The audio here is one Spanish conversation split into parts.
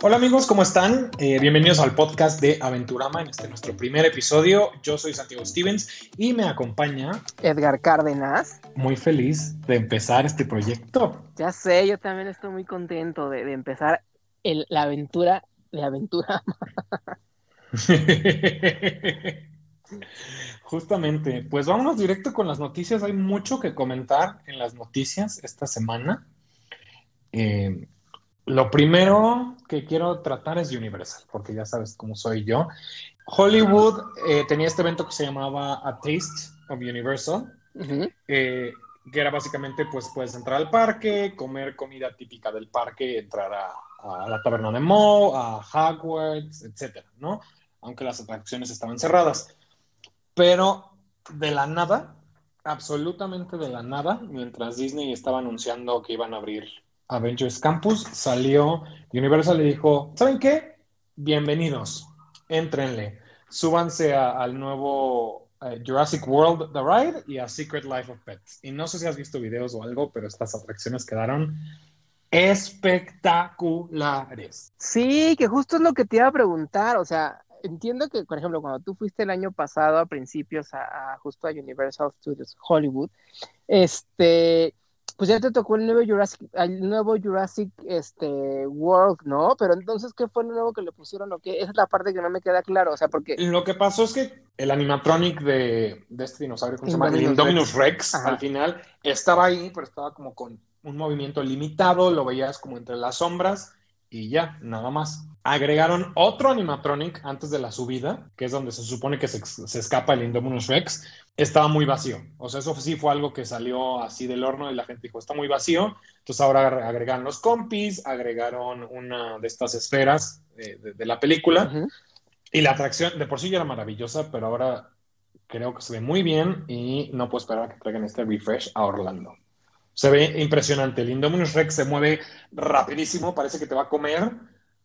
Hola amigos, ¿cómo están? Eh, bienvenidos al podcast de Aventurama en este nuestro primer episodio. Yo soy Santiago Stevens y me acompaña Edgar Cárdenas. Muy feliz de empezar este proyecto. Ya sé, yo también estoy muy contento de, empezar la aventura de Aventurama. Justamente, pues vámonos directo con las noticias. Hay mucho que comentar en las noticias esta semana. Eh, lo primero que quiero tratar es Universal, porque ya sabes cómo soy yo. Hollywood eh, tenía este evento que se llamaba A Taste of Universal, eh, que era básicamente, pues puedes entrar al parque, comer comida típica del parque, entrar a, la taberna de Moe, a Hogwarts, etcétera, ¿no? Aunque las atracciones estaban cerradas. Pero de la nada, absolutamente de la nada, mientras Disney estaba anunciando que iban a abrir Avengers Campus, salió Universal y dijo, ¿saben qué? Bienvenidos, entrenle, súbanse al nuevo eh, Jurassic World The Ride y a Secret Life of Pets. Y no sé si has visto videos o algo, pero estas atracciones quedaron espectaculares. Sí, que justo es lo que te iba a preguntar, o sea, entiendo que, por ejemplo, cuando tú fuiste el año pasado a principios a justo a Universal Studios Hollywood, este pues ya te tocó el nuevo Jurassic, el nuevo Jurassic este, World, ¿no? Pero entonces, ¿qué fue lo nuevo que le pusieron o qué? Esa es la parte que no me queda claro, o sea, porque... Lo que pasó es que el animatronic de, este dinosaurio, ¿cómo se llama? El Indominus Rex, al final, estaba ahí, pero estaba como con un movimiento limitado, lo veías como entre las sombras y ya, nada más. Agregaron otro animatronic antes de la subida, que es donde se supone que se, se escapa el Indominus Rex, estaba muy vacío. O sea, eso sí fue algo que salió así del horno y la gente dijo, está muy vacío. Entonces ahora agregaron los compis, agregaron una de estas esferas de, la película. Y la atracción de por sí ya era maravillosa, pero ahora creo que se ve muy bien y no puedo esperar a que traigan este refresh a Orlando. Se ve impresionante. El Indominus Rex se mueve rapidísimo, parece que te va a comer.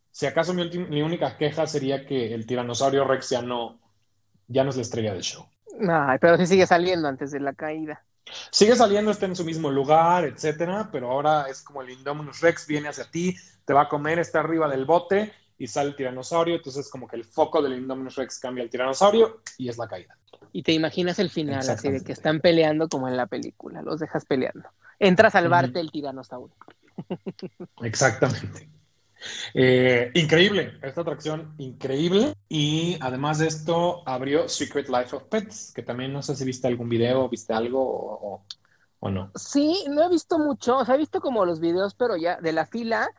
Si acaso mi, mi única queja sería que el tiranosaurio Rex ya no, ya no es la estrella del show. Ay, pero sí sigue saliendo antes de la caída. Sigue saliendo, está en su mismo lugar, etcétera, pero ahora es como el Indominus Rex viene hacia ti, te va a comer, está arriba del bote y sale el tiranosaurio, entonces como que el foco del Indominus Rex cambia al tiranosaurio y es la caída. Y te imaginas el final, así de que están peleando como en la película, los dejas peleando. Entra a salvarte el tiranosaurio. Exactamente. Eh, increíble, esta atracción increíble. Y además de esto, abrió Secret Life of Pets, que también no sé si viste algún video, viste algo o, o, no. Sí, no he visto mucho, o sea, he visto como los videos, pero ya de la fila.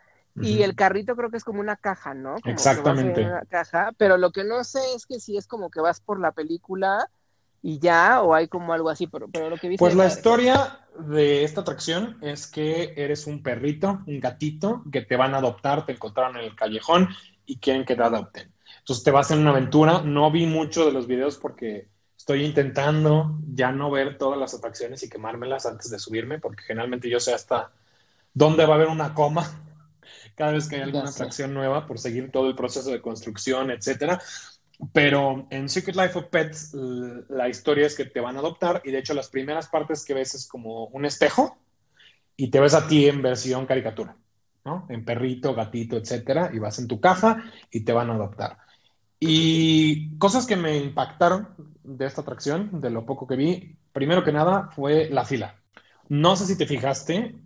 Y el carrito creo que es como una caja, ¿no? Exactamente. Una caja, pero lo que no sé es que si es como que vas por la película y ya, o hay como algo así, pero, pero lo que viste. Pues la historia de esta atracción es que eres un perrito, un gatito, que te van a adoptar, te encontraron en el callejón y quieren que te adopten. Entonces te vas en una aventura. No vi mucho de los videos porque estoy intentando ya no ver todas las atracciones y quemármelas antes de subirme, porque generalmente yo sé hasta dónde va a haber una coma cada vez que hay alguna atracción nueva por seguir todo el proceso de construcción, etcétera. Pero en Secret Life of Pets la historia es que te van a adoptar y de hecho las primeras partes que ves es como un espejo y te ves a ti en versión caricatura, ¿no? En perrito, gatito, etcétera, y vas en tu caja y te van a adoptar. Y cosas que me impactaron de esta atracción, de lo poco que vi, primero que nada fue la fila. No sé si te fijaste,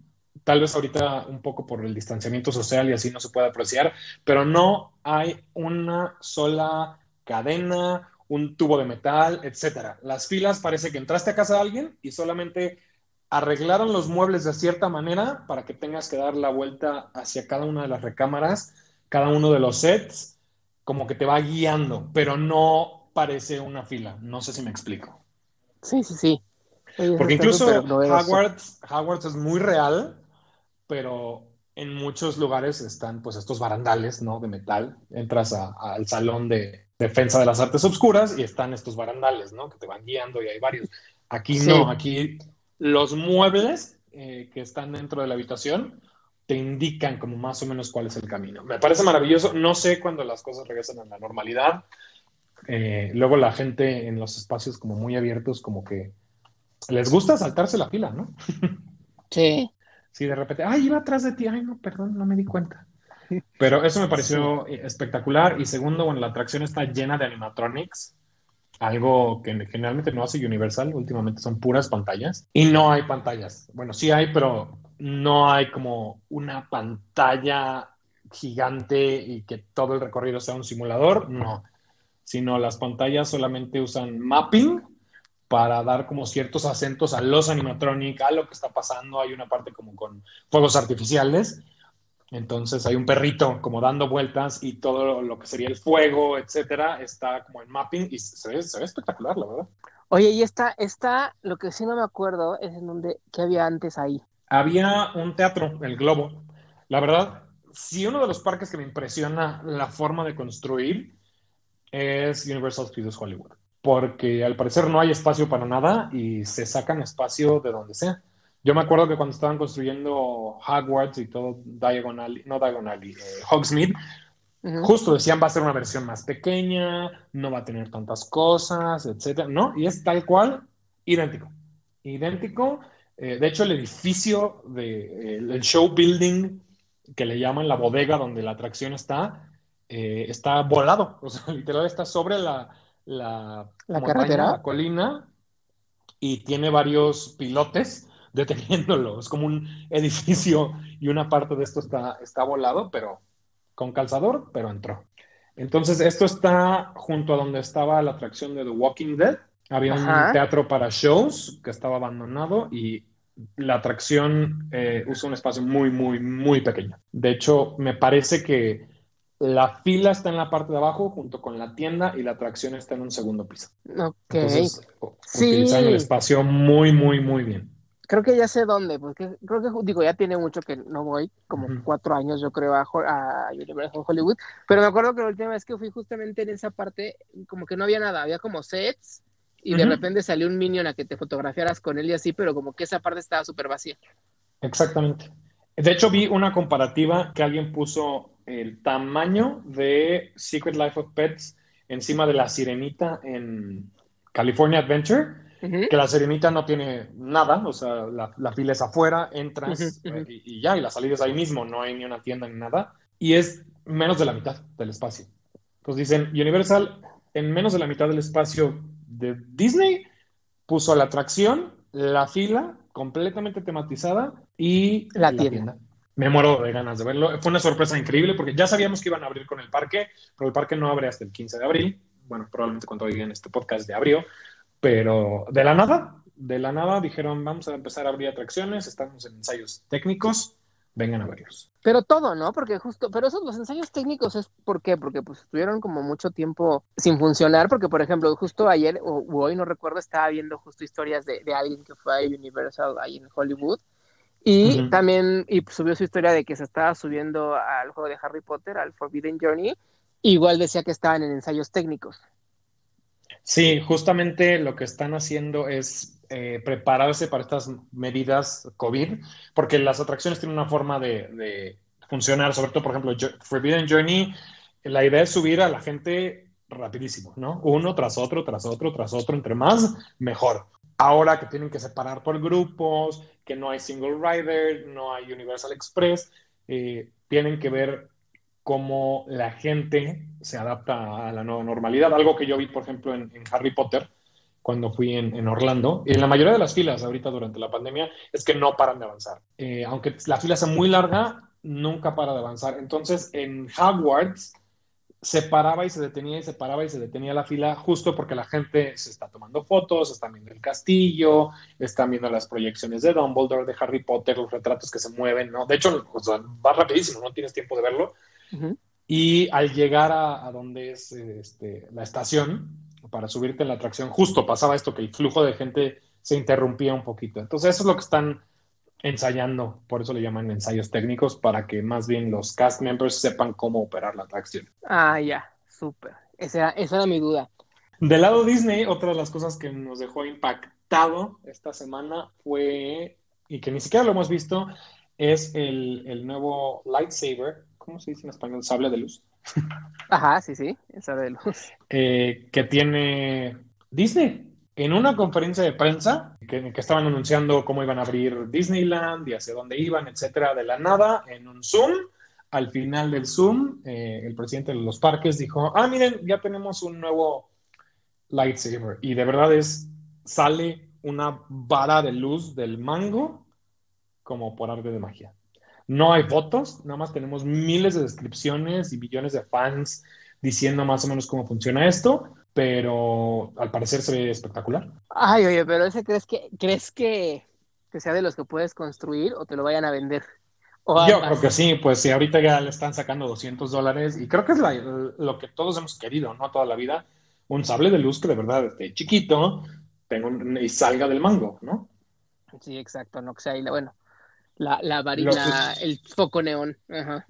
tal vez ahorita un poco por el distanciamiento social y así no se puede apreciar, pero no hay una sola cadena, un tubo de metal, etcétera. Las filas parece que entraste a casa de alguien y solamente arreglaron los muebles de cierta manera para que tengas que dar la vuelta hacia cada una de las recámaras, cada uno de los sets, como que te va guiando, pero no parece una fila. No sé si me explico. Sí, sí, sí. Porque incluso Hogwarts, Hogwarts es muy real, pero en muchos lugares están pues estos barandales, ¿no? De metal. Entras al salón de, defensa de las artes obscuras y están estos barandales, ¿no? Que te van guiando y hay varios. Aquí no, aquí los muebles eh, que están dentro de la habitación te indican como más o menos cuál es el camino. Me parece maravilloso. No sé cuándo las cosas regresan a la normalidad. Eh, luego la gente en los espacios como muy abiertos, como que les gusta saltarse la fila, ¿no? Sí. Sí, de repente, ay, iba atrás de ti, ay, no, perdón, no me di cuenta. Pero eso me pareció espectacular. Y segundo, bueno, la atracción está llena de animatronics, algo que generalmente no hace Universal, últimamente son puras pantallas. Y no hay pantallas. Bueno, sí hay, pero no hay como una pantalla gigante y que todo el recorrido sea un simulador, no. Sino las pantallas solamente usan mapping para dar como ciertos acentos a los animatronic, a lo que está pasando. Hay una parte como con fuegos artificiales entonces hay un perrito como dando vueltas y todo lo que sería el fuego, etcétera, está como en mapping y se ve, espectacular, la verdad. Oye, y está, está, lo que sí no me acuerdo es en donde, ¿qué había antes ahí? Había un teatro, el Globo. La verdad, si uno de los parques que me impresiona la forma de construir es Universal Studios Hollywood, porque al parecer no hay espacio para nada y se sacan espacio de donde sea. Yo me acuerdo que cuando estaban construyendo Hogwarts y todo Diagonal, no Diagonal, eh, Hogsmeade, justo decían va a ser una versión más pequeña, no va a tener tantas cosas, etcétera, ¿no? Y es tal cual, idéntico. Idéntico. Eh, de hecho, el edificio de, el show building que le llaman la bodega donde la atracción está, eh, está volado. O sea, literal está sobre la, la, la carretera, la colina, y tiene varios pilotes deteniéndolo. Es como un edificio y una parte de esto está, está volado, pero con calzador, pero entró. Entonces, esto está junto a donde estaba la atracción de The Walking Dead. Había un teatro para shows que estaba abandonado y la atracción eh, usa un espacio muy, muy, muy pequeño. De hecho, me parece que la fila está en la parte de abajo junto con la tienda y la atracción está en un segundo piso. Ok. Entonces, utilizan el espacio muy, muy, muy bien creo que ya sé dónde, porque creo que, digo, ya tiene mucho que no voy, como cuatro años yo creo a, a Universal Hollywood, pero me acuerdo que la última vez que fui justamente en esa parte, como que no había nada, había como sets y de repente salió un minion a que te fotografiaras con él y así, pero como que esa parte estaba súper vacía. Exactamente. De hecho, vi una comparativa que alguien puso el tamaño de Secret Life of Pets encima de la sirenita en California Adventure que la serenita no tiene nada, o sea, la, fila es afuera, entras eh, y, ya, y la salida es ahí mismo, no hay ni una tienda ni nada, y es menos de la mitad del espacio. Entonces dicen, Universal, en menos de la mitad del espacio de Disney, puso la atracción, la fila completamente tematizada y la, tienda. Me muero de ganas de verlo. Fue una sorpresa increíble porque ya sabíamos que iban a abrir con el parque, pero el parque no abre hasta el 15 de abril. Bueno, probablemente cuando oigan este podcast de abril, pero de la nada, de la nada dijeron, vamos a empezar a abrir atracciones, estamos en ensayos técnicos, vengan a verlos. Pero todo, ¿no? Porque justo, pero esos los ensayos técnicos es ¿por qué? Porque pues estuvieron como mucho tiempo sin funcionar, porque por ejemplo, justo ayer o hoy no recuerdo, estaba viendo justo historias de, de alguien que fue a Universal ahí en Hollywood. Y también y subió su historia de que se estaba subiendo al juego de Harry Potter, al Forbidden Journey. Igual decía que estaban en ensayos técnicos. Sí, justamente lo que están haciendo es eh, prepararse para estas medidas COVID, porque las atracciones tienen una forma de, funcionar, sobre todo, por ejemplo, Forbidden Journey, la idea es subir a la gente rapidísimo, ¿no? Uno tras otro, tras otro, tras otro, entre más, mejor. Ahora que tienen que separar por grupos, que no hay single rider, no hay Universal Express, eh, tienen que ver cómo la gente se adapta a la nueva normalidad. Algo que yo vi, por ejemplo, en, Harry Potter, cuando fui en, Orlando, y en la mayoría de las filas ahorita durante la pandemia, es que no paran de avanzar. Eh, aunque la fila sea muy larga, nunca para de avanzar. Entonces, en Hogwarts se paraba y se detenía y se paraba y se detenía la fila justo porque la gente se está tomando fotos, están viendo el castillo, están viendo las proyecciones de Dumbledore, de Harry Potter, los retratos que se mueven, ¿no? De hecho, va rapidísimo, no tienes tiempo de verlo, y al llegar a, donde es este, la estación, para subirte en la atracción, justo pasaba esto, que el flujo de gente se interrumpía un poquito. Entonces eso es lo que están ensayando, por eso le llaman ensayos técnicos, para que más bien los cast members sepan cómo operar la atracción. Ah, ya, súper. Esa, esa era mi duda. Del lado Disney, otra de las cosas que nos dejó impactado esta semana fue, y que ni siquiera lo hemos visto, es el, el nuevo lightsaber ¿cómo se dice en español? Sable de luz. Ajá, sí, sí, sable de luz. Eh, que tiene Disney. En una conferencia de prensa que, que, estaban anunciando cómo iban a abrir Disneyland y hacia dónde iban, etcétera, de la nada, en un Zoom, al final del Zoom, eh, el presidente de los parques dijo, ah, miren, ya tenemos un nuevo lightsaber. Y de verdad es, sale una vara de luz del mango como por arte de magia. No hay fotos, nada más tenemos miles de descripciones y millones de fans diciendo más o menos cómo funciona esto, pero al parecer se ve espectacular. Ay, oye, pero ese crees que crees que, que sea de los que puedes construir o te lo vayan a vender? Yo creo que sí, pues si ahorita ya le están sacando 200 dólares y creo que es lo que todos hemos querido, ¿no? Toda la vida, un sable de luz que de verdad esté chiquito tenga y salga del mango, ¿no? Sí, exacto, no que sea ahí, bueno, la, la varilla, el foco neón. Ajá.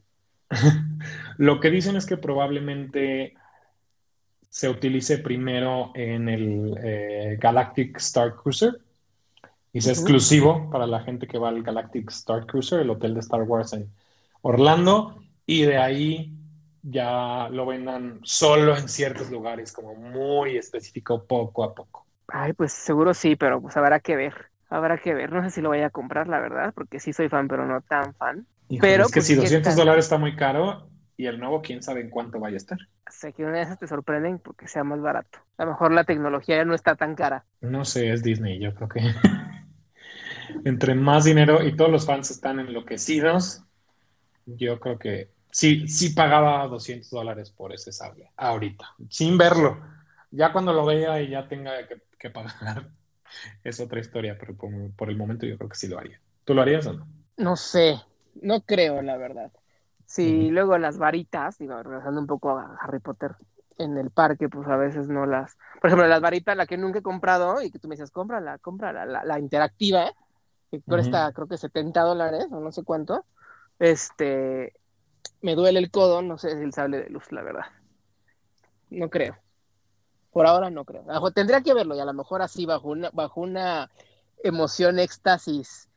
lo que dicen es que probablemente se utilice primero en el eh, Galactic Star Cruiser y es exclusivo para la gente que va al Galactic Star Cruiser, el hotel de Star Wars en Orlando, y de ahí ya lo vendan solo en ciertos lugares, como muy específico, poco a poco. Ay, pues seguro sí, pero pues habrá que ver. Habrá que ver. No sé si lo voy a comprar, la verdad, porque sí soy fan, pero no tan fan. pero es que pues, si 200 dólares está muy caro y el nuevo, quién sabe en cuánto vaya a estar. Sé que una de esas te sorprenden porque sea más barato. A lo mejor la tecnología ya no está tan cara. No sé, es Disney, yo creo que entre más dinero y todos los fans están enloquecidos, yo creo que sí, sí pagaba 200 dólares por ese sable, ahorita, sin verlo. Ya cuando lo vea y ya tenga que, pagar, es otra historia, pero por, el momento yo creo que sí lo haría. ¿Tú lo harías o no? No sé, no creo, la verdad. Sí, luego las varitas, digo, regresando un poco a Harry Potter, en el parque, pues a veces no las. Por ejemplo, las varitas, la que nunca he comprado y que tú me dices, cómprala, cómprala, la, la interactiva, que cuesta creo que 70 dólares o no sé cuánto. Este, me duele el codo, no sé si el sable de luz, la verdad. No creo. Por ahora no creo. Tendría que verlo y a lo mejor así bajo una, bajo una emoción éxtasis,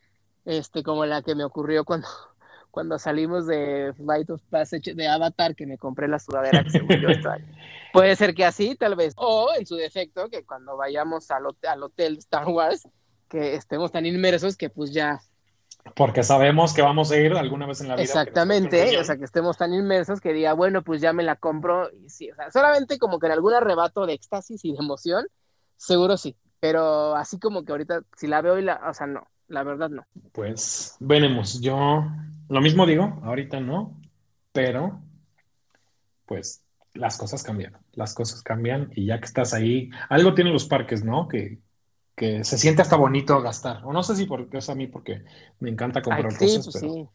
este, como la que me ocurrió cuando, cuando salimos de Flight of Passage de Avatar, que me compré la sudadera que según yo Puede ser que así, tal vez. O en su defecto, que cuando vayamos al, al hotel Star Wars, que estemos tan inmersos que pues ya porque sabemos que vamos a ir alguna vez en la vida. Exactamente, o sea, que estemos tan inmersos que diga, bueno, pues ya me la compro. Y sí, o sea, solamente como que en algún arrebato de éxtasis y de emoción, seguro sí. Pero así como que ahorita, si la veo y la, o sea, no, la verdad no. Pues veremos, yo lo mismo digo, ahorita no, pero pues las cosas cambian, las cosas cambian y ya que estás ahí, algo tienen los parques, ¿no? Que, que se siente hasta bonito gastar. O no sé si porque es a mí porque me encanta comprar cosas, pues pero, sí.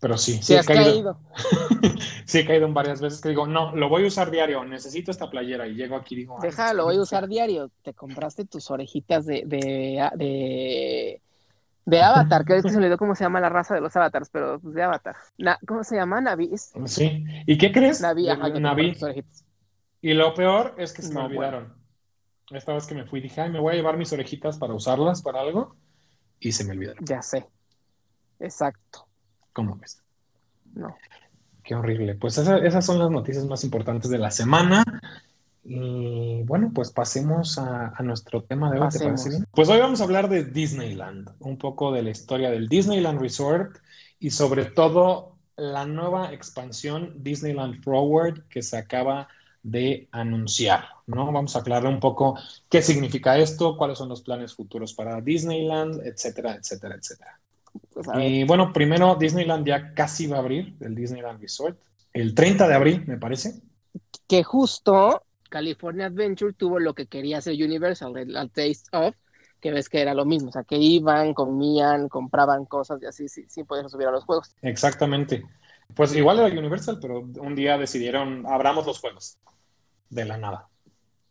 pero sí, sí, he caído. sí he caído en varias veces que digo, no, lo voy a usar diario, necesito esta playera y llego aquí y digo, deja, lo voy a usar diario. Te compraste tus orejitas de, de, de, de Avatar, que se me olvidó cómo se llama la raza de los avatars, pero pues de Avatar. ¿Cómo se llama? Navi. Sí. ¿Y qué crees? Navi. Navi. Y lo peor es que se me olvidaron esta vez que me fui dije, ay, me voy a llevar mis orejitas para usarlas para algo y se me olvidaron. Ya sé. Exacto. ¿Cómo ves? No. Qué horrible. Pues esas son las noticias más importantes de la semana. Y bueno, pues pasemos a, nuestro tema de hoy. ¿te parece bien? Pues hoy vamos a hablar de Disneyland, un poco de la historia del Disneyland Resort y sobre todo la nueva expansión Disneyland Forward que se acaba de anunciar, ¿no? Vamos a aclarar un poco qué significa esto, cuáles son los planes futuros para Disneyland, etcétera, etcétera, etcétera. Pues, y bueno, primero Disneyland ya casi va a abrir, el Disneyland Resort, el 30 de abril, me parece. Que justo California Adventure tuvo lo que quería hacer Universal, el, Taste of, que ves que era lo mismo, o sea, que iban, comían, compraban cosas y así sin, sin poder subir a los juegos. Exactamente. Pues igual era Universal, pero un día decidieron, abramos los juegos de la nada,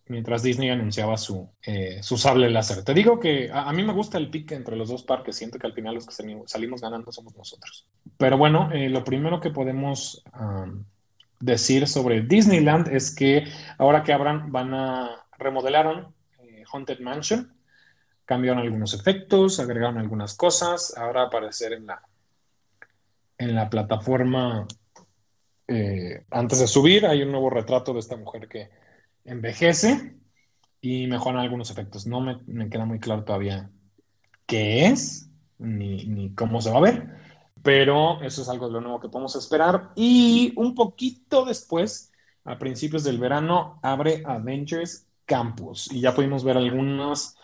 mientras Disney anunciaba su, eh, sable láser. Te digo que a, mí me gusta el pique entre los dos parques, siento que al final los que salimos ganando somos nosotros. Pero bueno, eh, lo primero que podemos decir sobre Disneyland es que ahora que abran, van a remodelaron eh, Haunted Mansion, cambiaron algunos efectos, agregaron algunas cosas, ahora aparecer en la, en la plataforma eh, antes de subir hay un nuevo retrato de esta mujer que envejece y mejoran algunos efectos. No me, queda muy claro todavía qué es ni, cómo se va a ver, pero eso es algo de lo nuevo que podemos esperar. Y un poquito después, a principios del verano, abre Avengers Campus y ya pudimos ver algunas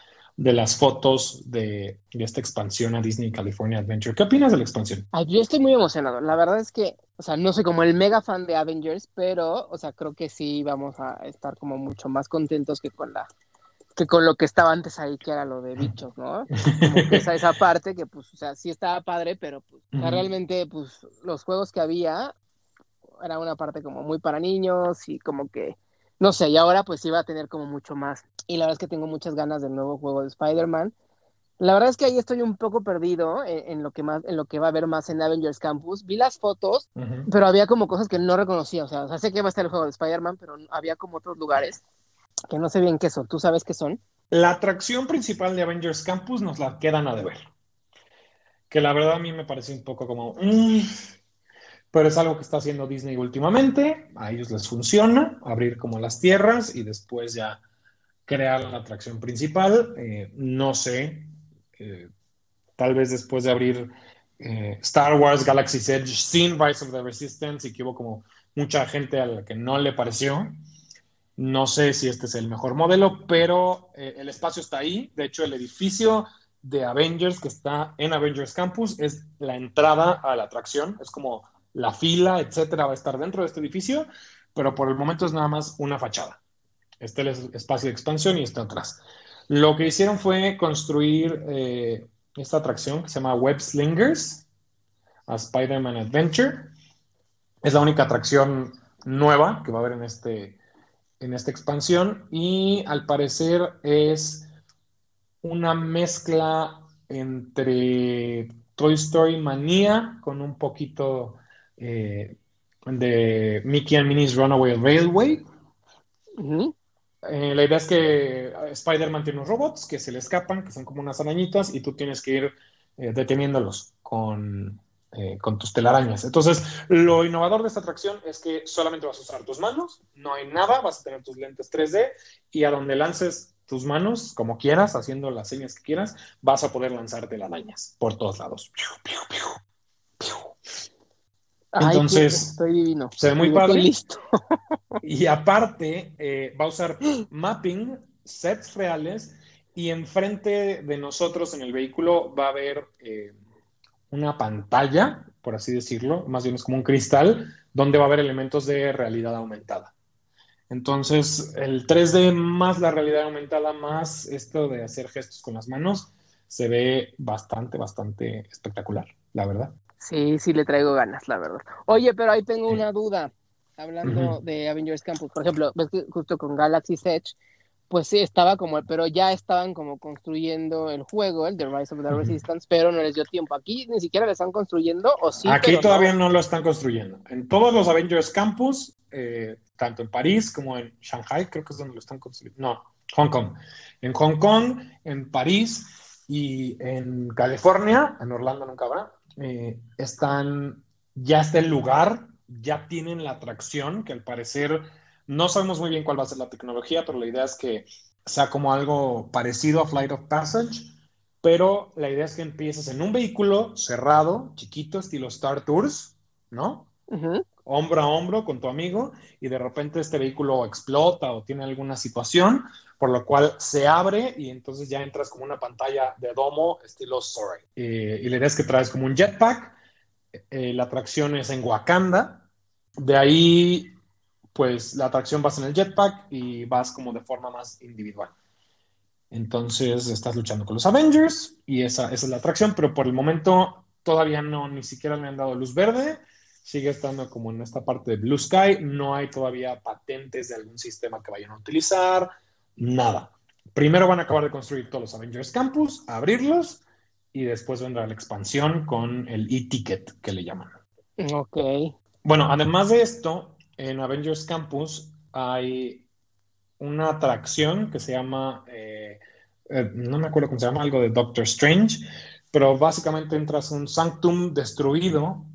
de las fotos de, esta expansión a Disney California Adventure. ¿Qué opinas de la expansión? yo estoy muy emocionado. La verdad es que, o sea, no soy como el mega fan de Avengers, pero, o sea, creo que sí vamos a estar como mucho más contentos que con la que con lo que estaba antes ahí, que era lo de bichos, ¿no? Como que esa, esa parte que, pues, o sea, sí estaba padre, pero pues, realmente, pues, los juegos que había era una parte como muy para niños y como que no sé, y ahora pues iba a tener como mucho más. Y la verdad es que tengo muchas ganas del nuevo juego de Spider-Man. La verdad es que ahí estoy un poco perdido en, lo que más, en lo que va a haber más en Avengers Campus. Vi las fotos, pero había como cosas que no reconocía. O sea, sé que va a estar el juego de Spider-Man, pero había como otros lugares que no sé bien qué son. ¿Tú sabes qué son? La atracción principal de Avengers Campus nos la quedan a deber. Que la verdad a mí me parece un poco como. Mm, pero es algo que está haciendo Disney últimamente, a ellos les funciona, abrir como las tierras y después ya crear la atracción principal. Eh, no sé, eh, tal vez después de abrir eh, Star Wars Galaxy's Edge sin Rise of the Resistance y que hubo como mucha gente a la que no le pareció. No sé si este es el mejor modelo, pero el espacio está ahí. De hecho, el edificio de Avengers que está en Avengers Campus es la entrada a la atracción. Es como la fila, etcétera, va a estar dentro de este edificio, pero por el momento es nada más una fachada. Este es el espacio de expansión y está atrás. Lo que hicieron fue construir eh, esta atracción que se llama Web Slingers, a Spider-Man Adventure. Es la única atracción nueva que va a haber en, este, en esta expansión y al parecer es una mezcla entre Toy Story Manía con un poquito eh, de Mickey and Minnie's Runaway Railway. Eh, la idea es que Spider-Man tiene unos robots que se le escapan, que son como unas arañitas, y tú tienes que ir eh, deteniéndolos con, con tus telarañas. Entonces, lo innovador de esta atracción es que solamente vas a usar tus manos, no hay nada, vas a tener tus lentes 3D y a donde lances tus manos, como quieras, haciendo las señas que quieras, vas a poder lanzar telarañas por todos lados. Entonces, estoy divino. Se ve muy padre. Listo. y aparte, eh, va a usar mapping, sets reales, y enfrente de nosotros en el vehículo va a haber eh, una pantalla, por así decirlo, más bien es como un cristal, donde va a haber elementos de realidad aumentada. Entonces, el 3D más la realidad aumentada, más esto de hacer gestos con las manos, se ve bastante, bastante espectacular, la verdad. Sí, sí le traigo ganas, la verdad. Oye, pero ahí tengo una duda. Hablando de Avengers Campus, por ejemplo, ves que justo con Galaxy Edge, pues sí, estaba como, pero ya estaban como construyendo el juego, el de Rise of the Resistance, pero no les dio tiempo. Aquí ni siquiera le están construyendo, o sí. Aquí todavía no. lo están construyendo. En todos los Avengers Campus, eh, tanto en París como en Shanghai, creo que es donde lo están construyendo. No, Hong Kong. En Hong Kong, en París y en California, en Orlando nunca habrá, eh, están, ya está el lugar, ya tienen la atracción, que al parecer no sabemos muy bien cuál va a ser la tecnología, pero la idea es que sea como algo parecido a Flight of Passage, pero la idea es que empieces en un vehículo cerrado, chiquito, estilo Star Tours, ¿no? Hombro a hombro con tu amigo y de repente este vehículo explota o tiene alguna situación, por lo cual se abre y entonces ya entras como una pantalla de domo estilo Sorry. Eh, y la idea que traes como un jetpack, eh, la atracción es en Wakanda, de ahí pues la atracción vas en el jetpack y vas como de forma más individual. Entonces estás luchando con los Avengers y esa, esa es la atracción, pero por el momento todavía no, ni siquiera le han dado luz verde sigue estando como en esta parte de Blue Sky, no hay todavía patentes de algún sistema que vayan a utilizar, nada. Primero van a acabar de construir todos los Avengers Campus, abrirlos y después vendrá la expansión con el e-ticket que le llaman. Ok. Bueno, además de esto, en Avengers Campus hay una atracción que se llama, eh, eh, no me acuerdo cómo se llama, algo de Doctor Strange, pero básicamente entras a un sanctum destruido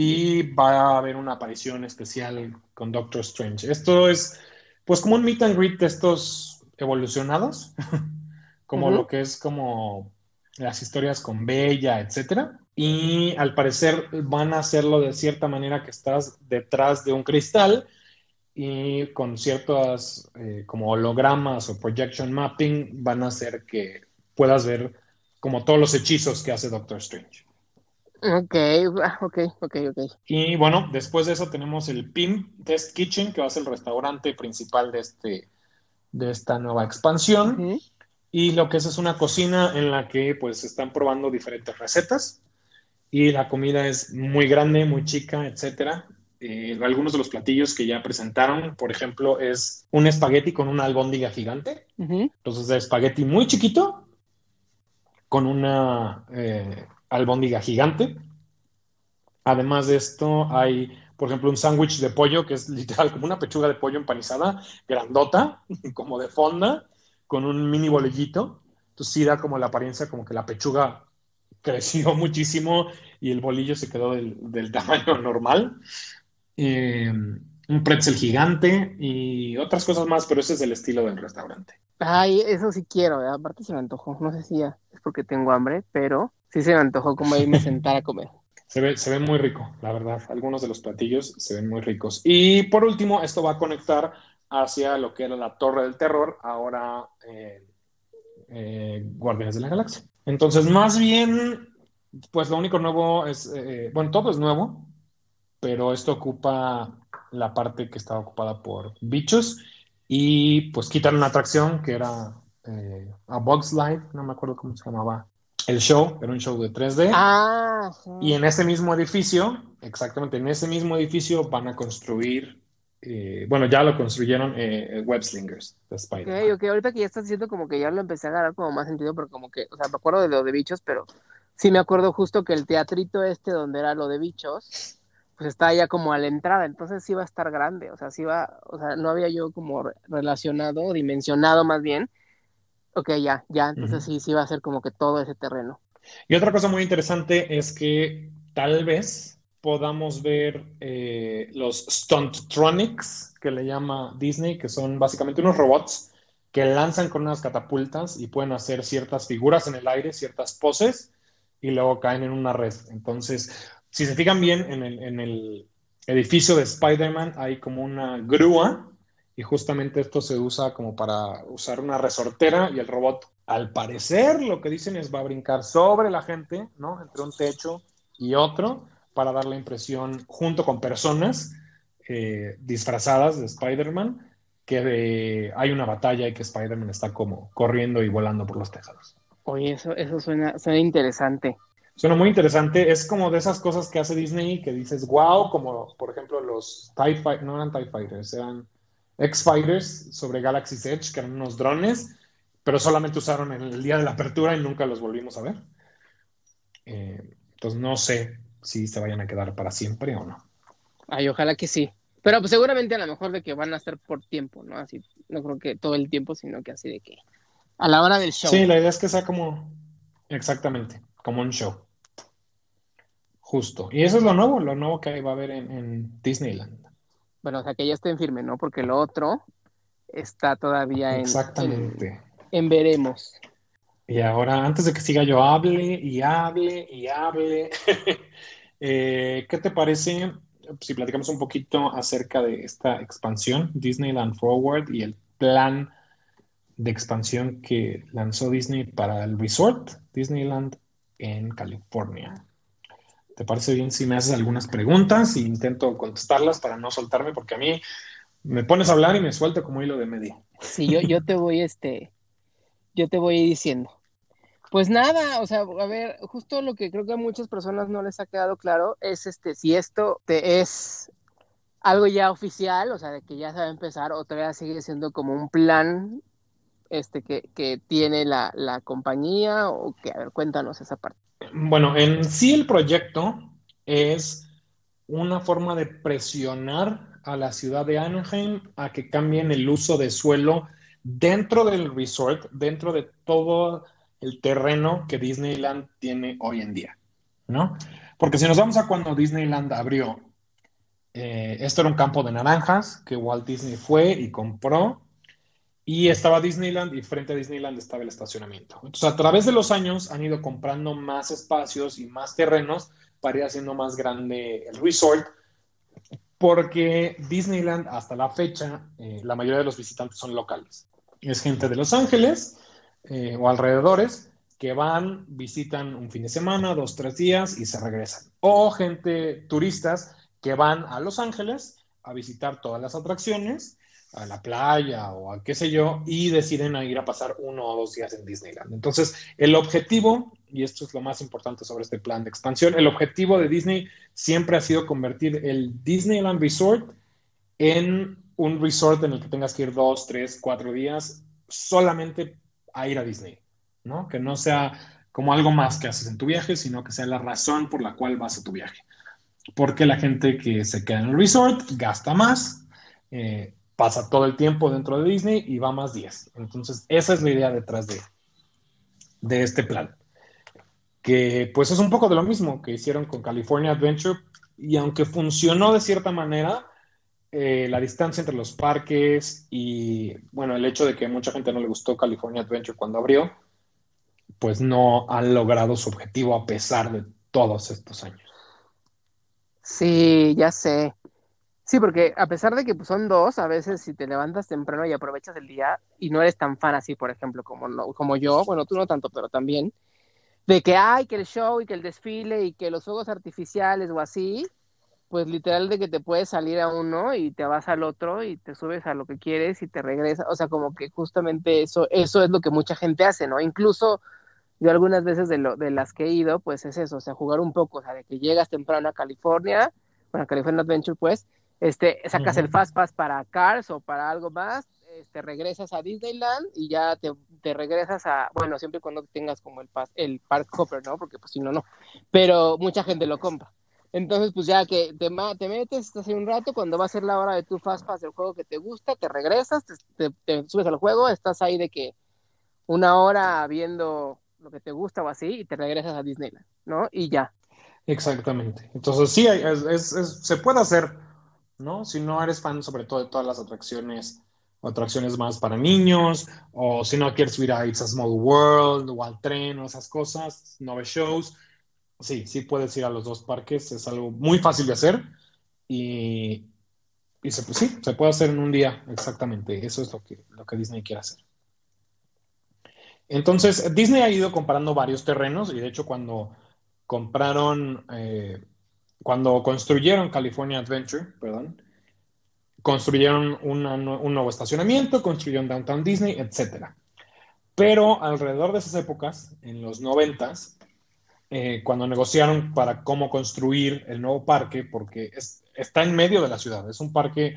y va a haber una aparición especial con Doctor Strange. Esto es pues como un meet and greet de estos evolucionados, como lo que es como las historias con Bella, etcétera. y al parecer van a hacerlo de cierta manera que estás detrás de un cristal y con ciertas eh, como hologramas o projection mapping van a hacer que puedas ver como todos los hechizos que hace Doctor Strange. Ok, ok, ok, ok. Y bueno, después de eso tenemos el PIM Test Kitchen, que va a ser el restaurante principal de, este, de esta nueva expansión. Y lo que es es una cocina en la que pues están probando diferentes recetas y la comida es muy grande, muy chica, etcétera. Eh, algunos de los platillos que ya presentaron, por ejemplo, es un espagueti con una albóndiga gigante. Entonces, espagueti muy chiquito con una eh, albóndiga gigante. Además de esto, hay, por ejemplo, un sándwich de pollo que es literal como una pechuga de pollo empanizada, grandota, como de fonda, con un mini bolillito. Entonces sí da como la apariencia como que la pechuga creció muchísimo y el bolillo se quedó del, tamaño normal. Eh, un pretzel gigante y otras cosas más, pero ese es el estilo del restaurante. Ay, eso sí quiero, ¿eh? aparte se me antojó. No sé si ya es porque tengo hambre, pero sí se me antojó como irme a sentar a comer. Se ve, se ve muy rico, la verdad. Algunos de los platillos se ven muy ricos. Y por último, esto va a conectar hacia lo que era la Torre del Terror, ahora eh, eh, Guardianes de la Galaxia. Entonces, más bien, pues lo único nuevo es, eh, bueno, todo es nuevo, pero esto ocupa la parte que estaba ocupada por bichos y pues quitan una atracción que era a Bugs Life, no me acuerdo cómo se llamaba el show, era un show de 3D. Ah, Y en ese mismo edificio, exactamente, en ese mismo edificio van a construir, eh, bueno, ya lo construyeron eh, Web Slingers de Spider. Ok, ok, ahorita que ya estás diciendo como que ya lo empecé a agarrar como más sentido, pero como que, o sea, me acuerdo de lo de bichos, pero sí me acuerdo justo que el teatrito este donde era lo de bichos, pues estaba ya como a la entrada, entonces sí va a estar grande, o sea, sí va, o sea, no había yo como relacionado, dimensionado más bien, Ok, ya, ya, entonces sí, sí va a ser como que todo ese terreno. Y otra cosa muy interesante es que tal vez podamos ver eh, los Stunttronics, que le llama Disney, que son básicamente unos robots que lanzan con unas catapultas y pueden hacer ciertas figuras en el aire, ciertas poses, y luego caen en una red. Entonces, si se fijan bien, en el, en el edificio de Spider-Man hay como una grúa y justamente esto se usa como para usar una resortera y el robot, al parecer, lo que dicen es va a brincar sobre la gente, ¿no? Entre un techo y otro para dar la impresión, junto con personas eh, disfrazadas de Spider-Man, que hay una batalla y que Spider-Man está como corriendo y volando por los tejados. Oye, eso, eso suena, suena interesante. Suena muy interesante. Es como de esas cosas que hace Disney que dices, wow, como por ejemplo los TIE Fighters, no eran TIE Fighters, eran X-Fighters sobre Galaxy's Edge, que eran unos drones, pero solamente usaron en el día de la apertura y nunca los volvimos a ver. Eh, entonces no sé si se vayan a quedar para siempre o no. Ay, ojalá que sí. Pero pues seguramente a lo mejor de que van a estar por tiempo, ¿no? Así, no creo que todo el tiempo, sino que así de que a la hora del show. Sí, la idea es que sea como, exactamente, como un show. Justo. Y eso es lo nuevo, lo nuevo que va a haber en Disneyland. Bueno, o sea, que ya estén firme, ¿no? Porque lo otro está todavía en, Exactamente. en, veremos. Y ahora, antes de que siga yo, hable y hable y hable, eh, ¿qué te parece si platicamos un poquito acerca de esta expansión, Disneyland Forward, y el plan de expansión que lanzó Disney para el resort Disneyland en California? ¿Te parece bien si me haces algunas preguntas e intento contestarlas para no soltarme? Porque a mí me pones a hablar y me suelto como hilo de medio. Sí, yo, yo te voy, este, yo te voy diciendo. Pues nada, o sea, a ver, justo lo que creo que a muchas personas no les ha quedado claro es este, si esto te es algo ya oficial, o sea, de que ya se va a empezar, o todavía sigue siendo como un plan este que, que tiene la, la compañía, o que, a ver, cuéntanos esa parte. Bueno, en sí el proyecto es una forma de presionar a la ciudad de Anaheim a que cambien el uso de suelo dentro del resort, dentro de todo el terreno que Disneyland tiene hoy en día, ¿no? Porque si nos vamos a cuando Disneyland abrió, eh, esto era un campo de naranjas que Walt Disney fue y compró y estaba Disneyland y frente a Disneyland estaba el estacionamiento. Entonces, a través de los años han ido comprando más espacios y más terrenos para ir haciendo más grande el resort, porque Disneyland hasta la fecha, eh, la mayoría de los visitantes son locales. Es gente de Los Ángeles eh, o alrededores que van, visitan un fin de semana, dos, tres días y se regresan. O gente, turistas, que van a Los Ángeles a visitar todas las atracciones a la playa o a qué sé yo, y deciden ir a pasar uno o dos días en Disneyland. Entonces, el objetivo, y esto es lo más importante sobre este plan de expansión, el objetivo de Disney siempre ha sido convertir el Disneyland Resort en un resort en el que tengas que ir dos, tres, cuatro días solamente a ir a Disney, ¿no? Que no sea como algo más que haces en tu viaje, sino que sea la razón por la cual vas a tu viaje. Porque la gente que se queda en el resort gasta más, eh, pasa todo el tiempo dentro de Disney y va más 10. Entonces, esa es la idea detrás de, de este plan. Que pues es un poco de lo mismo que hicieron con California Adventure y aunque funcionó de cierta manera, eh, la distancia entre los parques y bueno, el hecho de que mucha gente no le gustó California Adventure cuando abrió, pues no han logrado su objetivo a pesar de todos estos años. Sí, ya sé. Sí, porque a pesar de que pues, son dos, a veces si te levantas temprano y aprovechas el día y no eres tan fan así, por ejemplo, como, no, como yo, bueno, tú no tanto, pero también, de que hay que el show y que el desfile y que los fuegos artificiales o así, pues literal de que te puedes salir a uno y te vas al otro y te subes a lo que quieres y te regresas, o sea, como que justamente eso, eso es lo que mucha gente hace, ¿no? Incluso yo algunas veces de, lo, de las que he ido, pues es eso, o sea, jugar un poco, o sea, de que llegas temprano a California, bueno, California Adventure, pues, este, sacas el Fast Pass para Cars o para algo más, este, regresas a Disneyland y ya te, te, regresas a, bueno, siempre cuando tengas como el, pas, el Park Hopper, ¿no? Porque pues si no, no. Pero mucha gente lo compra. Entonces, pues ya que te, te metes, estás ahí un rato, cuando va a ser la hora de tu Fast Pass del juego que te gusta, te regresas, te, te, subes al juego, estás ahí de que una hora viendo lo que te gusta o así y te regresas a Disneyland, ¿no? Y ya. Exactamente. Entonces, sí, es, es, se puede hacer ¿no? Si no eres fan sobre todo de todas las atracciones, atracciones más para niños, o si no quieres subir a It's a Small World o al tren o esas cosas, no ves shows, sí, sí puedes ir a los dos parques, es algo muy fácil de hacer y, y se, pues sí, se puede hacer en un día, exactamente, eso es lo que, lo que Disney quiere hacer. Entonces, Disney ha ido comparando varios terrenos y de hecho cuando compraron... Eh, cuando construyeron California Adventure, perdón, construyeron un nuevo estacionamiento, construyeron Downtown Disney, etc. Pero alrededor de esas épocas, en los noventas, eh, cuando negociaron para cómo construir el nuevo parque, porque está en medio de la ciudad, es un parque,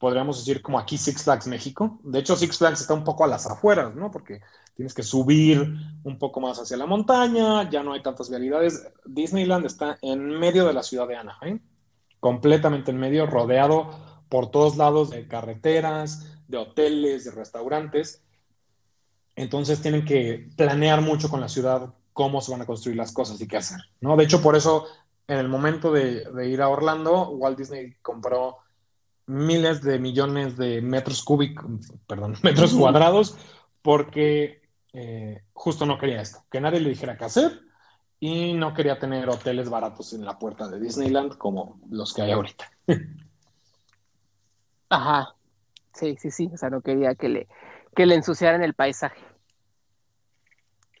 podríamos decir, como aquí Six Flags México. De hecho, Six Flags está un poco a las afueras, ¿no? Porque tienes que subir un poco más hacia la montaña, ya no hay tantas vialidades. Disneyland está en medio de la ciudad de Anaheim, completamente en medio, rodeado por todos lados de carreteras, de hoteles, de restaurantes. Entonces tienen que planear mucho con la ciudad cómo se van a construir las cosas y qué hacer, ¿no? De hecho, por eso, en el momento de, de ir a Orlando, Walt Disney compró miles de millones de metros cúbicos, perdón, metros cuadrados, porque eh, justo no quería esto, que nadie le dijera qué hacer y no quería tener hoteles baratos en la puerta de Disneyland como los que hay ahorita. Ajá, sí, sí, sí, o sea, no quería que le, que le ensuciaran el paisaje.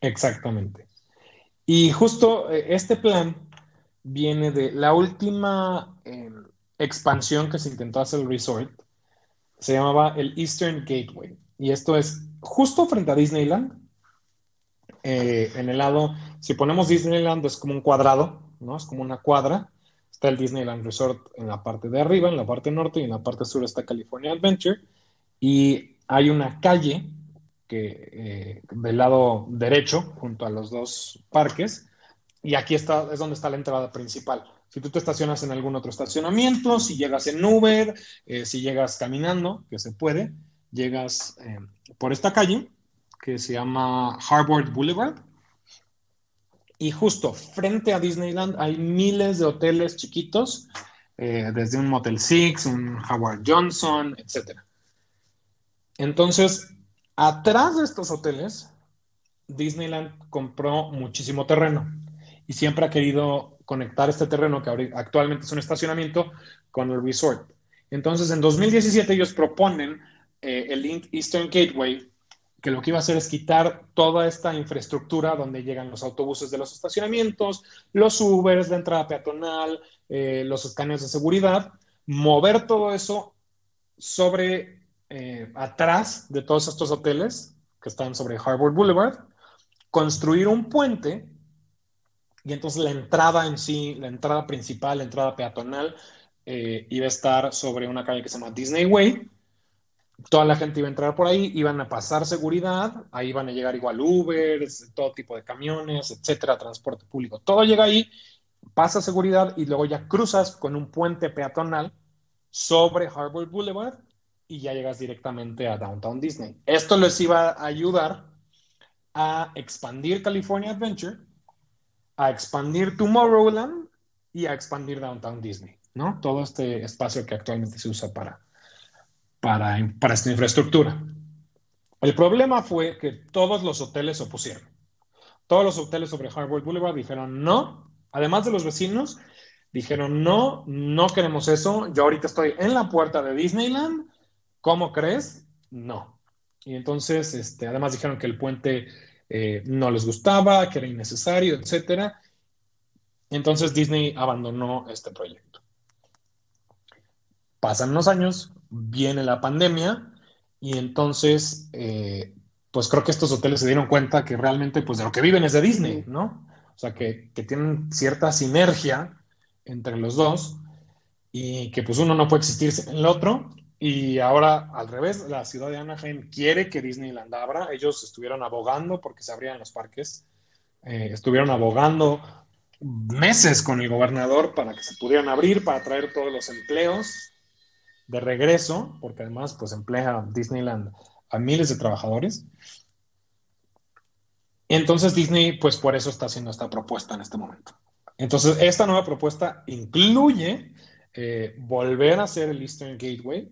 Exactamente. Y justo eh, este plan viene de la última em, expansión que se intentó hacer el resort, se llamaba el Eastern Gateway. Y esto es justo frente a Disneyland, eh, en el lado, si ponemos Disneyland es como un cuadrado, ¿no? Es como una cuadra. Está el Disneyland Resort en la parte de arriba, en la parte norte, y en la parte sur está California Adventure. Y hay una calle que eh, del lado derecho, junto a los dos parques, y aquí está, es donde está la entrada principal. Si tú te estacionas en algún otro estacionamiento, si llegas en Uber, eh, si llegas caminando, que se puede, llegas por esta calle que se llama Harvard Boulevard. Y justo frente a Disneyland hay miles de hoteles chiquitos, eh, desde un Motel Six, un Howard Johnson, etc. Entonces, Atrás de estos hoteles, Disneyland compró muchísimo terreno y siempre ha querido conectar este terreno, que actualmente es un estacionamiento, con el resort. Entonces, en 2017 ellos proponen eh, el Eastern Gateway, que lo que iba a hacer es quitar toda esta infraestructura donde llegan los autobuses de los estacionamientos, los Ubers de entrada peatonal, eh, los escáneres de seguridad, mover todo eso sobre, eh, atrás de todos estos hoteles que están sobre Harvard Boulevard, construir un puente y entonces la entrada en sí, la entrada principal, la entrada peatonal, eh, iba a estar sobre una calle que se llama Disney Way. Toda la gente iba a entrar por ahí, iban a pasar seguridad, ahí iban a llegar igual Uber, todo tipo de camiones, etcétera, transporte público. Todo llega ahí, pasa seguridad y luego ya cruzas con un puente peatonal sobre Harvard Boulevard y ya llegas directamente a Downtown Disney. Esto les iba a ayudar a expandir California Adventure, a expandir Tomorrowland y a expandir Downtown Disney, ¿no? Todo este espacio que actualmente se usa para, para, esta infraestructura. El problema fue que todos los hoteles se opusieron. Todos los hoteles sobre Harvard Boulevard dijeron no, además de los vecinos, dijeron no, no queremos eso. Yo ahorita estoy en la puerta de Disneyland. ¿Cómo crees? No. Y entonces, este, además dijeron que el puente eh, no les gustaba, que era innecesario, etc. Entonces Disney abandonó este proyecto. Pasan unos años, viene la pandemia y entonces, eh, pues creo que estos hoteles se dieron cuenta que realmente, pues de lo que viven es de Disney, ¿no? O sea, que, que tienen cierta sinergia entre los dos y que pues uno no puede existir sin el otro y ahora, al revés, la ciudad de Anaheim quiere que Disneyland abra. Ellos estuvieron abogando porque se abrían los parques. Eh, estuvieron abogando meses con el gobernador para que se pudieran abrir, para traer todos los empleos de regreso, porque además, pues emplea Disneyland a miles de trabajadores. Entonces Disney, pues por eso está haciendo esta propuesta en este momento. Entonces, esta nueva propuesta incluye eh, volver a hacer el Eastern Gateway,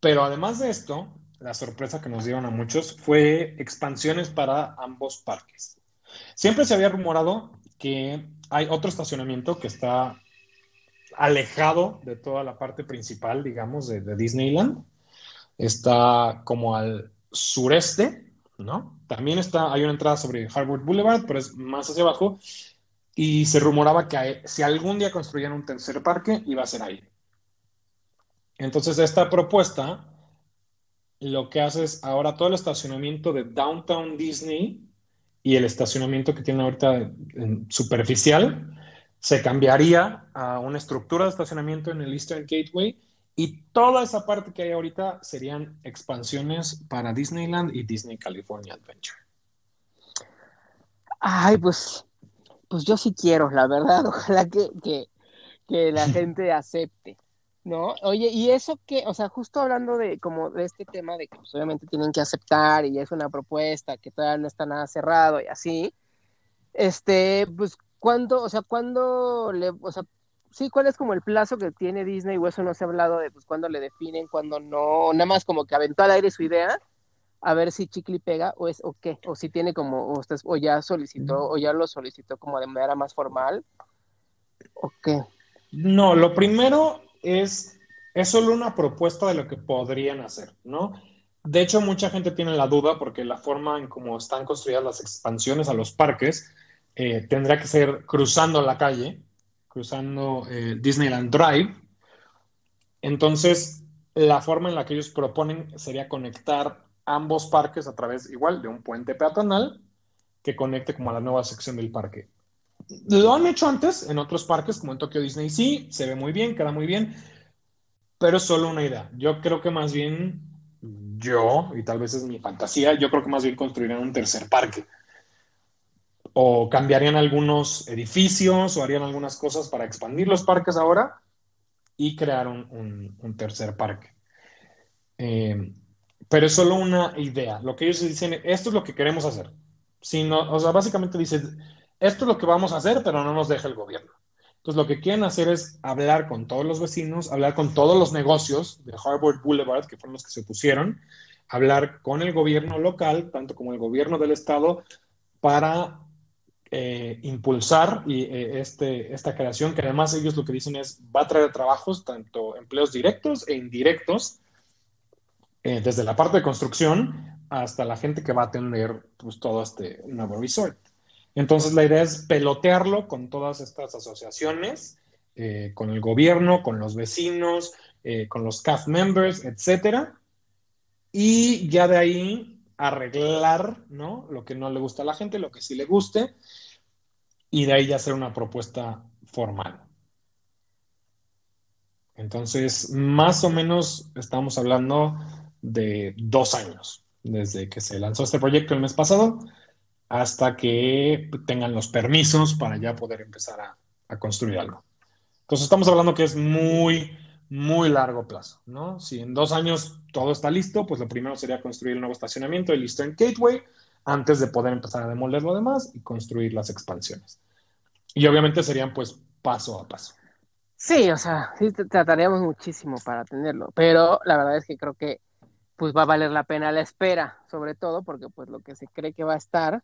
pero además de esto, la sorpresa que nos dieron a muchos fue expansiones para ambos parques. Siempre se había rumorado que hay otro estacionamiento que está alejado de toda la parte principal, digamos, de, Disneyland. Está como al sureste, ¿no? También está, hay una entrada sobre Harvard Boulevard, pero es más hacia abajo. Y se rumoraba que si algún día construían un tercer parque, iba a ser ahí. Entonces, esta propuesta lo que hace es ahora todo el estacionamiento de Downtown Disney y el estacionamiento que tiene ahorita superficial se cambiaría a una estructura de estacionamiento en el Eastern Gateway y toda esa parte que hay ahorita serían expansiones para Disneyland y Disney California Adventure. Ay, pues, pues yo sí quiero, la verdad. Ojalá que, que la gente acepte. ¿No? Oye, y eso que, o sea, justo hablando de como de este tema de que pues, obviamente tienen que aceptar y es una propuesta que todavía no está nada cerrado y así, este, pues, ¿cuándo, o sea, cuándo le, o sea, sí, cuál es como el plazo que tiene Disney o eso no se ha hablado de, pues, cuándo le definen, cuándo no, nada más como que aventó al aire su idea, a ver si chicle pega o es, o qué, o si tiene como, o, o ya solicitó, o ya lo solicitó como de manera más formal, o qué. No, lo primero es, es solo una propuesta de lo que podrían hacer, ¿no? De hecho, mucha gente tiene la duda porque la forma en cómo están construidas las expansiones a los parques eh, tendría que ser cruzando la calle, cruzando eh, Disneyland Drive. Entonces, la forma en la que ellos proponen sería conectar ambos parques a través igual de un puente peatonal que conecte como a la nueva sección del parque. Lo han hecho antes en otros parques, como en Tokyo Disney, sí, se ve muy bien, queda muy bien, pero solo una idea. Yo creo que más bien yo, y tal vez es mi fantasía, yo creo que más bien construirían un tercer parque. O cambiarían algunos edificios o harían algunas cosas para expandir los parques ahora y crear un, tercer parque. Eh, pero es solo una idea. Lo que ellos dicen, esto es lo que queremos hacer. Si o sea, básicamente dicen, esto es lo que vamos a hacer, pero no nos deja el gobierno. Entonces, lo que quieren hacer es hablar con todos los vecinos, hablar con todos los negocios de Harvard Boulevard, que fueron los que se opusieron, hablar con el gobierno local, tanto como el gobierno del estado, para eh, impulsar y, eh, este, esta creación, que además ellos lo que dicen es, va a traer trabajos, tanto empleos directos e indirectos, eh, desde la parte de construcción hasta la gente que va a atender pues, todo este nuevo resort. Entonces la idea es pelotearlo con todas estas asociaciones, con el gobierno, con los vecinos, con los cast members, etcétera, y ya de ahí arreglar, ¿no? Lo que no le gusta a la gente, lo que sí le guste, y de ahí ya hacer una propuesta formal. Entonces, más o menos estamos hablando de dos años, desde que se lanzó este proyecto el mes pasado hasta que tengan los permisos para ya poder empezar a, a construir algo. Entonces, estamos hablando que es muy, muy largo plazo, ¿no? Si en dos años todo está listo, pues lo primero sería construir el nuevo estacionamiento el Eastern Gateway antes de poder empezar a demoler lo demás y construir las expansiones. Y obviamente serían pues paso a paso. Sí, o sea, sí trataríamos muchísimo para tenerlo, pero la verdad es que creo que pues va a valer la pena la espera, sobre todo porque pues lo que se cree que va a estar,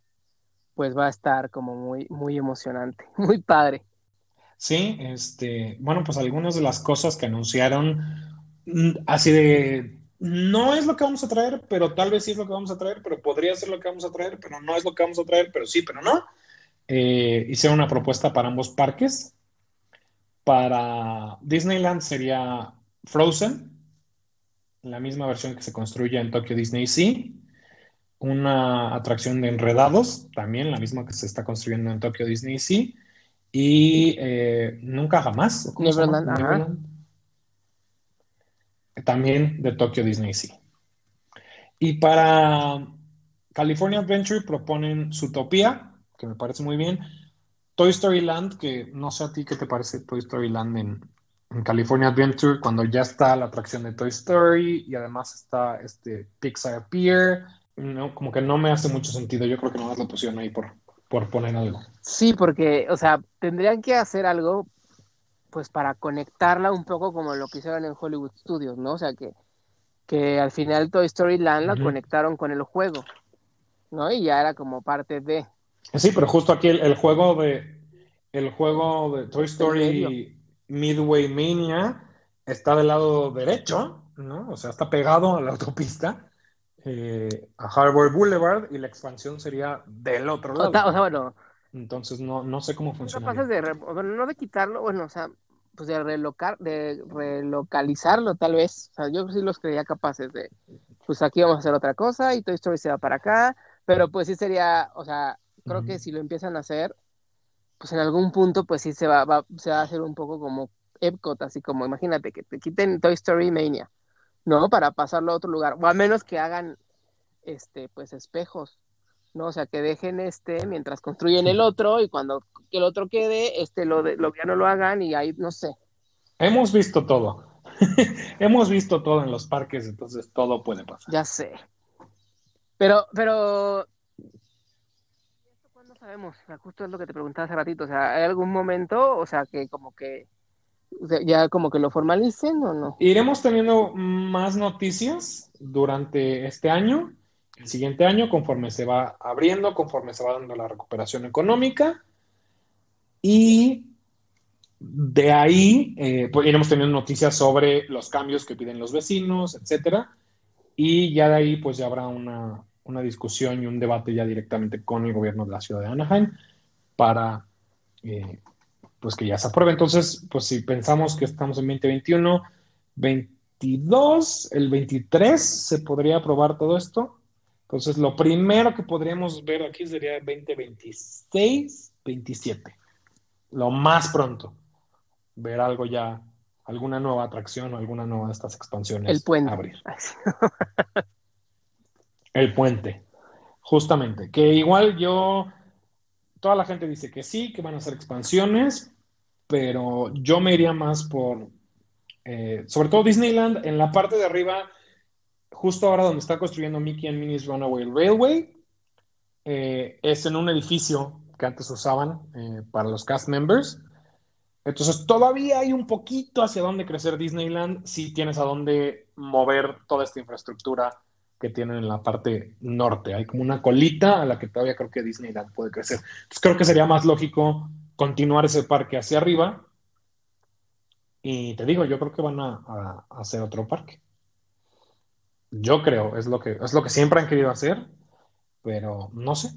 pues va a estar como muy, muy emocionante, muy padre. Sí, este, bueno, pues algunas de las cosas que anunciaron, mm, así de, no es lo que vamos a traer, pero tal vez sí es lo que vamos a traer, pero podría ser lo que vamos a traer, pero no es lo que vamos a traer, pero sí, pero no. Eh, hicieron una propuesta para ambos parques. Para Disneyland sería Frozen, la misma versión que se construye en Tokyo Disney Sea. Una atracción de enredados, también la misma que se está construyendo en Tokyo Disney Sea y eh, Nunca Jamás. También de Tokyo Disney Sea. Y para California Adventure proponen Zootopia, que me parece muy bien. Toy Story Land, que no sé a ti qué te parece Toy Story Land en, California Adventure, cuando ya está la atracción de Toy Story y además está este Pixar Pier. No, como que no me hace mucho sentido. Yo creo que no más lo pusieron ahí por, por poner algo. Sí, porque, o sea, tendrían que hacer algo, pues para conectarla un poco como lo que hicieron en Hollywood Studios, ¿no? O sea, que, que al final Toy Story Land la conectaron con el juego, ¿no? Y ya era como parte de. Sí, pero justo aquí el, juego de el juego de Toy Story Midway Mania está del lado derecho, ¿no? O sea, está pegado a la autopista eh, a Harbor Boulevard y la expansión sería del otro lado. O sea, bueno. Entonces no, no sé cómo funciona. De, bueno, no de quitarlo, bueno, o sea, pues de relocar, de relocalizarlo tal vez. O sea, yo sí los creía capaces de, pues aquí vamos a hacer otra cosa y Toy Story se va para acá, pero pues sí sería, o sea, creo que si lo empiezan a hacer, pues en algún punto pues sí se va, va, se va a hacer un poco como Epcot, así como imagínate que te quiten Toy Story Mania ¿no? Para pasarlo a otro lugar, o a menos que hagan, este, pues espejos, ¿no? O sea, que dejen este mientras construyen el otro y cuando el otro quede, este, lo, de, lo ya no lo hagan y ahí, no sé. Hemos visto todo. Hemos visto todo en los parques, entonces todo puede pasar. Ya sé. Pero, pero ¿cuándo sabemos? justo es lo que te preguntaba hace ratito. O sea, ¿hay algún momento, o sea, que como que ya como que lo formalicen o no? Iremos teniendo más noticias durante este año, el siguiente año, conforme se va abriendo, conforme se va dando la recuperación económica. Y de ahí eh, pues iremos teniendo noticias sobre los cambios que piden los vecinos, etcétera. Y ya de ahí, pues ya habrá una, una discusión y un debate ya directamente con el gobierno de la ciudad de Anaheim para eh, pues que ya se apruebe. Entonces, pues si pensamos que estamos en 2021, 22, el 23 se podría aprobar todo esto. Entonces, lo primero que podríamos ver aquí sería 2026, 27. Lo más pronto. Ver algo ya, alguna nueva atracción o alguna nueva de estas expansiones. El puente. Abrir. el puente. Justamente. Que igual yo toda la gente dice que sí, que van a ser expansiones, pero yo me iría más por, eh, sobre todo Disneyland, en la parte de arriba, justo ahora donde está construyendo Mickey and Minnie's Runaway Railway, eh, es en un edificio que antes usaban eh, para los cast members. Entonces todavía hay un poquito hacia dónde crecer Disneyland si tienes a dónde mover toda esta infraestructura que tienen en la parte norte. Hay como una colita a la que todavía creo que Disneyland puede crecer. Entonces creo que sería más lógico continuar ese parque hacia arriba. Y te digo, yo creo que van a, hacer otro parque. Yo creo, es lo que, es lo que siempre han querido hacer, pero no sé.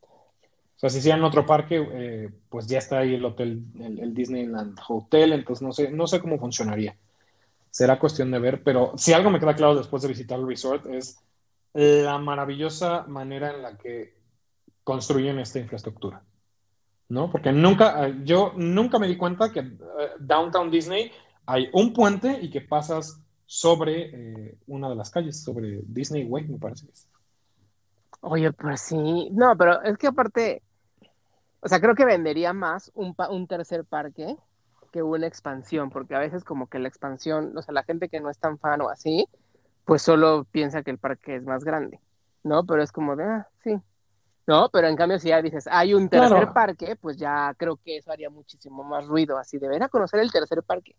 O sea, si hicieran otro parque, eh, pues ya está ahí el hotel, el, Disneyland Hotel, entonces no sé, no sé cómo funcionaría. Será cuestión de ver, pero si algo me queda claro después de visitar el resort es la maravillosa manera en la que construyen esta infraestructura. ¿No? Porque nunca, eh, yo nunca me di cuenta que eh, Downtown Disney hay un puente y que pasas sobre una de las calles, sobre Disney Way, me parece. Oye, pues sí. No, pero es que aparte, o sea, creo que vendería más un, un tercer parque que una expansión, porque a veces como que la expansión, o sea, la gente que no es tan fan o así, pues solo piensa que el parque es más grande, ¿no? Pero es como de, ah, sí. No, pero en cambio si ya dices, hay un tercer parque, pues ya creo que eso haría muchísimo más ruido, así de ver a conocer el tercer parque.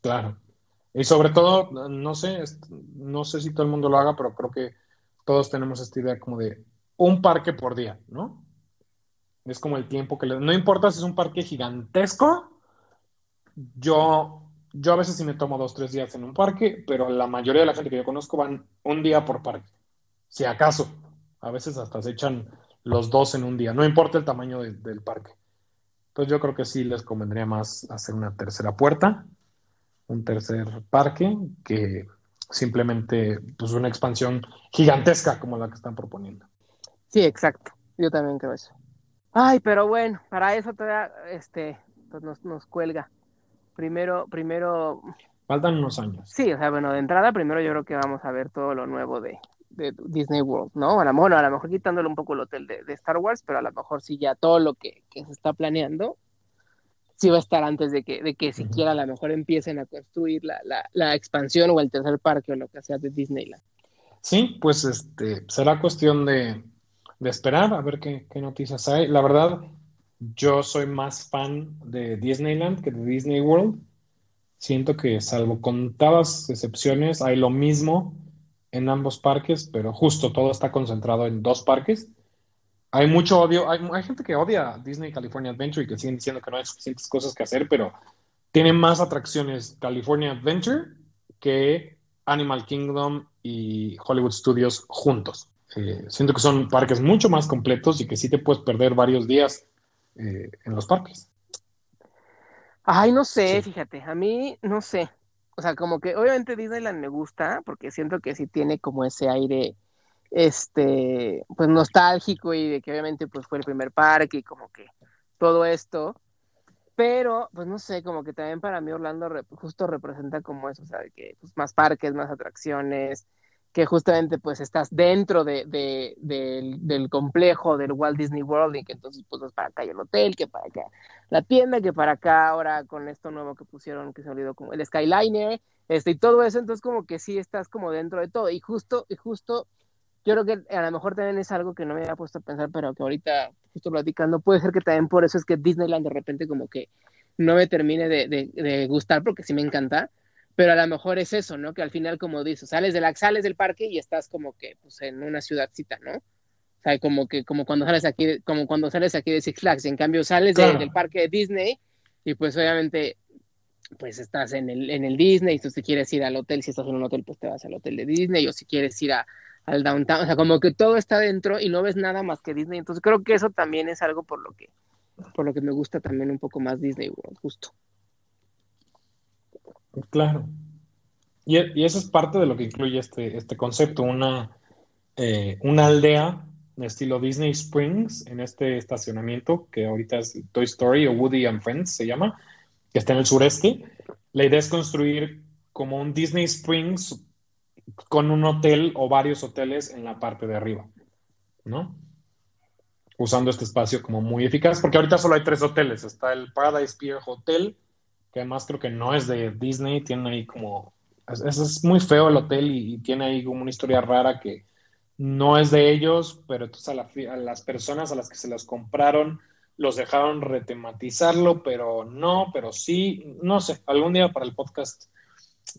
Claro. Y sobre todo, no sé, no sé si todo el mundo lo haga, pero creo que todos tenemos esta idea como de un parque por día, ¿no? Es como el tiempo que le... No importa si es un parque gigantesco, yo, yo a veces sí me tomo dos, tres días en un parque, pero la mayoría de la gente que yo conozco van un día por parque, si acaso. A veces hasta se echan los dos en un día, no importa el tamaño del parque. Entonces yo creo que sí les convendría más hacer una tercera puerta, un tercer parque, que simplemente pues una expansión gigantesca como la que están proponiendo. Sí, exacto. Yo también creo eso. Ay, pero bueno, para eso todavía este, pues nos, nos cuelga. Primero, primero. Faltan unos años. Sí, o sea, bueno, de entrada, primero yo creo que vamos a ver todo lo nuevo de, de Disney World, ¿no? A lo, mejor, a lo mejor quitándole un poco el hotel de, de, Star Wars, pero a lo mejor sí ya todo lo que, que se está planeando sí va a estar antes de que, de que siquiera a lo mejor empiecen a construir la, la, la, expansión o el tercer parque o lo que sea de Disneyland. Sí, pues este será cuestión de, de esperar a ver qué, qué, noticias hay. La verdad, yo soy más fan de Disneyland que de Disney World. Siento que salvo contadas excepciones, hay lo mismo en ambos parques, pero justo todo está concentrado en dos parques hay mucho odio, hay, gente que odia Disney California Adventure y que siguen diciendo que no hay suficientes cosas que hacer, pero tiene más atracciones California Adventure que Animal Kingdom y Hollywood Studios juntos. Eh, siento que son parques mucho más completos y que sí te puedes perder varios días eh, en los parques. Ay, no sé, fíjate, a mí no sé. O sea, como que obviamente Disneyland me gusta porque siento que sí tiene como ese aire este, pues nostálgico y de que obviamente pues fue el primer parque y como que todo esto, pero pues no sé, como que también para mí Orlando justo representa como eso, o sea, que pues, más parques, más atracciones, que justamente pues estás dentro de, de, del, complejo del Walt Disney World y que entonces pues es para acá el hotel, que para acá la tienda, que para acá ahora con esto nuevo que pusieron que se olvidó como el Skyliner, este y todo eso, entonces como que sí estás como dentro de todo. Y justo, y justo yo creo que a lo mejor también es algo que no me había puesto a pensar, pero que ahorita justo platicando, puede ser que también por eso es que Disneyland de repente como que no me termine de, de, gustar, porque sí me encanta, pero a lo mejor es eso, ¿no? Que al final, como dices, sales, de la, sales del parque y estás como que pues, en una ciudadcita, ¿no? O sea, como que como cuando sales aquí, como cuando sales aquí de Six Flags, en cambio sales del parque de Disney y pues obviamente pues estás en el, en el Disney, y tú si quieres ir al hotel, si estás en un hotel, pues te vas al hotel de Disney, o si quieres ir a, al downtown, o sea, como que todo está dentro y no ves nada más que Disney, entonces creo que eso también es algo por lo que, por lo que me gusta también un poco más Disney World, justo. Claro. Y, eso es parte de lo que incluye este, este concepto, una, eh, una aldea de estilo Disney Springs en este estacionamiento que ahorita es Toy Story o Woody and Friends se llama, que está en el sureste. La idea es construir como un Disney Springs con un hotel o varios hoteles en la parte de arriba, ¿no? Usando este espacio como muy eficaz, porque ahorita solo hay tres hoteles. Está el Paradise Pier Hotel, que además creo que no es de Disney, tiene ahí como... Es, es muy feo el hotel y, tiene ahí como una historia rara que no es de ellos, pero entonces a, a las personas a las que se los compraron los dejaron retematizarlo, pero no, pero sí, no sé, algún día para el podcast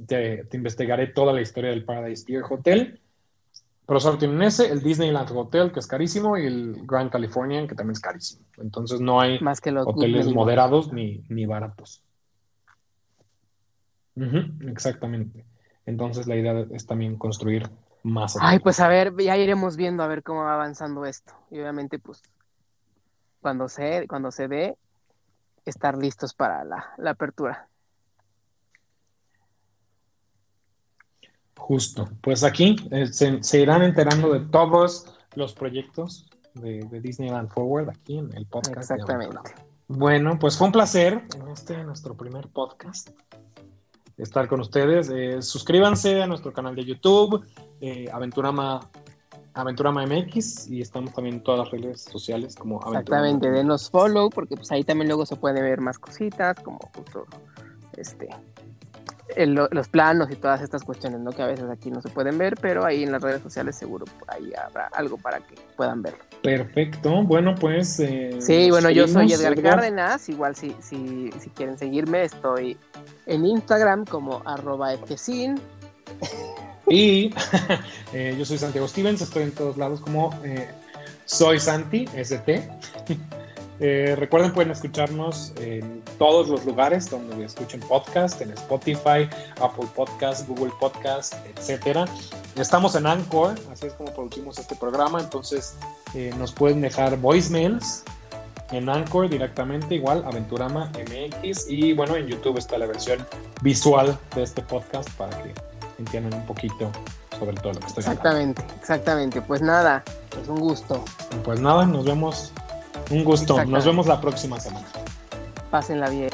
te, investigaré toda la historia del Paradise Pier Hotel. Pero solo tienen ese, el Disneyland Hotel, que es carísimo, y el Grand Californian, que también es carísimo. Entonces no hay Más que los hoteles moderados ni, ni baratos. Exactamente. Entonces la idea es también construir más. Ay, pues a ver, ya iremos viendo a ver cómo va avanzando esto. Y obviamente, pues, cuando se, cuando se dé, estar listos para la, apertura. Justo. Pues aquí eh, se, irán enterando de todos los proyectos de, Disneyland Forward aquí en el podcast. Exactamente. Bueno, pues fue un placer en este nuestro primer podcast estar con ustedes. Eh, suscríbanse a nuestro canal de YouTube, eh, Aventurama, Aventurama MX, y estamos también en todas las redes sociales como Aventurama. Exactamente, denos follow, porque pues ahí también luego se puede ver más cositas, como justo este los planos y todas estas cuestiones, ¿no? Que a veces aquí no se pueden ver, pero ahí en las redes sociales seguro por ahí habrá algo para que puedan verlo. Perfecto, bueno pues... Eh, sí, bueno, yo soy Edgar, Cárdenas, igual si, si, si quieren seguirme estoy en Instagram como arroba Y eh, yo soy Santiago Stevens, estoy en todos lados como eh, soy Santi, ST. Eh, recuerden, pueden escucharnos en todos los lugares donde escuchen podcast, en Spotify, Apple Podcast, Google Podcast, etcétera. Estamos en Anchor, así es como producimos este programa, entonces nos pueden dejar voicemails en Anchor directamente, igual Aventurama MX. Y bueno, en YouTube está la versión visual de este podcast para que entiendan un poquito sobre todo lo que estoy Exactamente, exactamente. Pues nada, pues un gusto. Pues nada, nos vemos. Un gusto. Nos vemos la próxima semana. Pásenla bien.